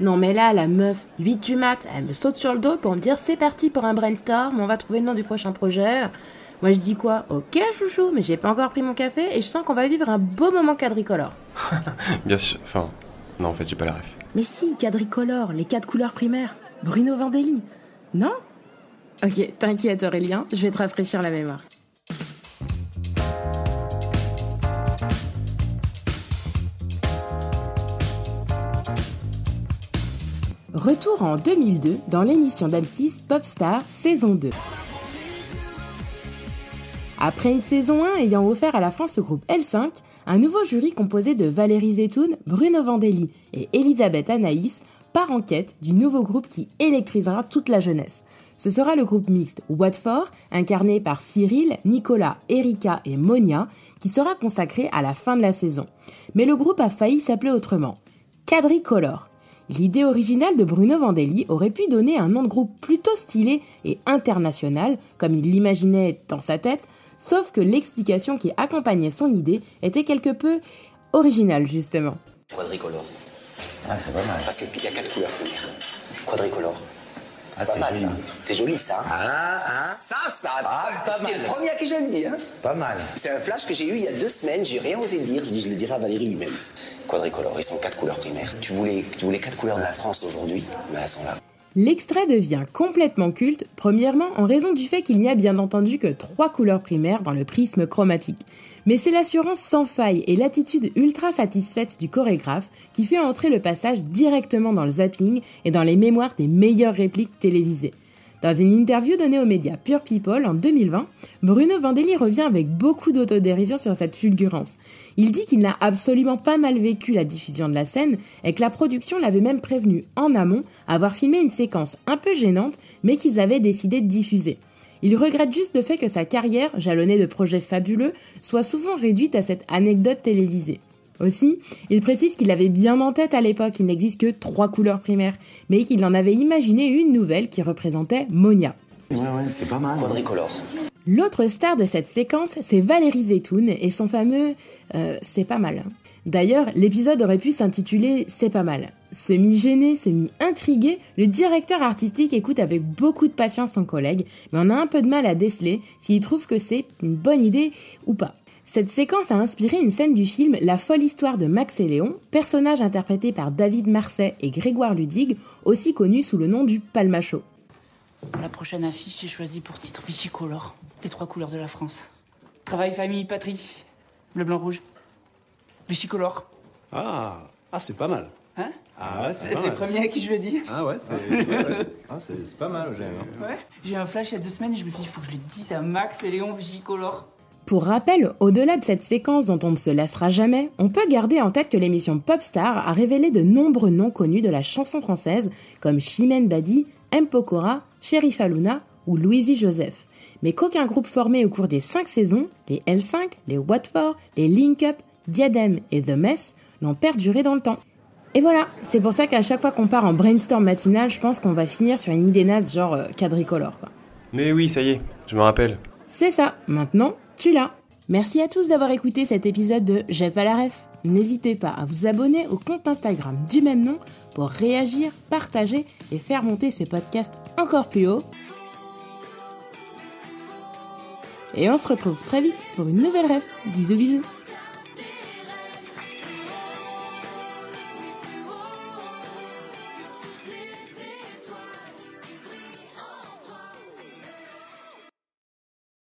Non mais là, la meuf, 8 du mat, elle me saute sur le dos pour me dire c'est parti pour un brainstorm, on va trouver le nom du prochain projet. Moi je dis quoi? Ok chouchou, mais j'ai pas encore pris mon café et je sens qu'on va vivre un beau moment quadricolore. Bien sûr, enfin, non en fait j'ai pas la ref. Mais si, quadricolore, les quatre couleurs primaires. Bruno Vandelli. Non? Ok, t'inquiète Aurélien, je vais te rafraîchir la mémoire. Retour en 2002 dans l'émission d'M6 Popstar saison 2. Après une saison 1 ayant offert à la France le groupe L5, un nouveau jury composé de Valérie Zetoun, Bruno Vandelli et Elisabeth Anaïs part en quête du nouveau groupe qui électrisera toute la jeunesse. Ce sera le groupe mixte Watford, incarné par Cyril, Nicolas, Erika et Monia, qui sera consacré à la fin de la saison. Mais le groupe a failli s'appeler autrement. Quadricolore. L'idée originale de Bruno Vandelli aurait pu donner un nom de groupe plutôt stylé et international, comme il l'imaginait dans sa tête, sauf que l'explication qui accompagnait son idée était quelque peu originale justement. Quadricolore. Ah, c'est pas mal. Parce qu'il y a quatre couleurs. Quadricolore. C'est Ah, pas c'est mal, joli. ça. C'est joli, ça. hein Ah, ah, Ça, ça. Ah, mal. le premier le dis. Hein. pas mal. C'est un flash que j'ai eu il y a deux semaines. J'ai rien osé dire. Je dis, je le dirai à Valérie lui-même. Quadricolore, ils sont quatre couleurs primaires. Tu voulais, tu couleurs de la France aujourd'hui, mais elles sont là. L'extrait devient complètement culte, premièrement en raison du fait qu'il n'y a bien entendu que trois couleurs primaires dans le prisme chromatique. Mais c'est l'assurance sans faille et l'attitude ultra satisfaite du chorégraphe qui fait entrer le passage directement dans le zapping et dans les mémoires des meilleures répliques télévisées. Dans une interview donnée aux médias Pure People en 2020, Bruno Vandelli revient avec beaucoup d'autodérision sur cette fulgurance. Il dit qu'il n'a absolument pas mal vécu la diffusion de la scène et que la production l'avait même prévenu en amont avoir filmé une séquence un peu gênante mais qu'ils avaient décidé de diffuser. Il regrette juste le fait que sa carrière, jalonnée de projets fabuleux, soit souvent réduite à cette anecdote télévisée. Aussi, il précise qu'il avait bien en tête à l'époque qu'il n'existe que trois couleurs primaires, mais qu'il en avait imaginé une nouvelle qui représentait Monia. Ouais, ouais, c'est pas mal. Quadricolore. L'autre star de cette séquence, c'est Valérie Zetoun et son fameux euh, C'est pas mal. D'ailleurs, l'épisode aurait pu s'intituler C'est pas mal. Semi-gêné, semi-intrigué, le directeur artistique écoute avec beaucoup de patience son collègue, mais on a un peu de mal à déceler s'il trouve que c'est une bonne idée ou pas. Cette séquence a inspiré une scène du film La folle histoire de Max et Léon, personnage interprété par David Marseille et Grégoire Ludig, aussi connu sous le nom du Palmacho. Pour la prochaine affiche, j'ai choisi pour titre Bichicolore, les trois couleurs de la France. Travail, famille, patrie. Bleu, blanc, rouge. Bichicolore. Ah, ah c'est pas mal. Hein Ah ouais, c'est le premier à qui je le dis. Ah ouais, c'est ouais, ouais. Ah, c'est c'est pas mal, j'aime. hein. Ouais. J'ai eu un flash il y a deux semaines et je me suis dit, il faut que je le dise à Max et Léon Bichicolore. Pour rappel, au-delà de cette séquence dont on ne se lassera jamais, on peut garder en tête que l'émission Popstar a révélé de nombreux noms connus de la chanson française, comme Chimène Badi, M. Pokora, Sheriff Aluna ou Louisie Joseph. Mais qu'aucun groupe formé au cours des cinq saisons, les L5, les Watford, les Link Up, Diadem et The Mess, n'ont perduré dans le temps. Et voilà, c'est pour ça qu'à chaque fois qu'on part en brainstorm matinal, je pense qu'on va finir sur une idée naze genre euh, quadricolore. Quoi. Mais oui, ça y est, je me rappelle. C'est ça, maintenant, tu l'as. Merci à tous d'avoir écouté cet épisode de J'ai pas la ref. N'hésitez pas à vous abonner au compte Instagram du même nom pour réagir, partager et faire monter ce podcast encore plus haut. Et on se retrouve très vite pour une nouvelle ref. Bisous bisous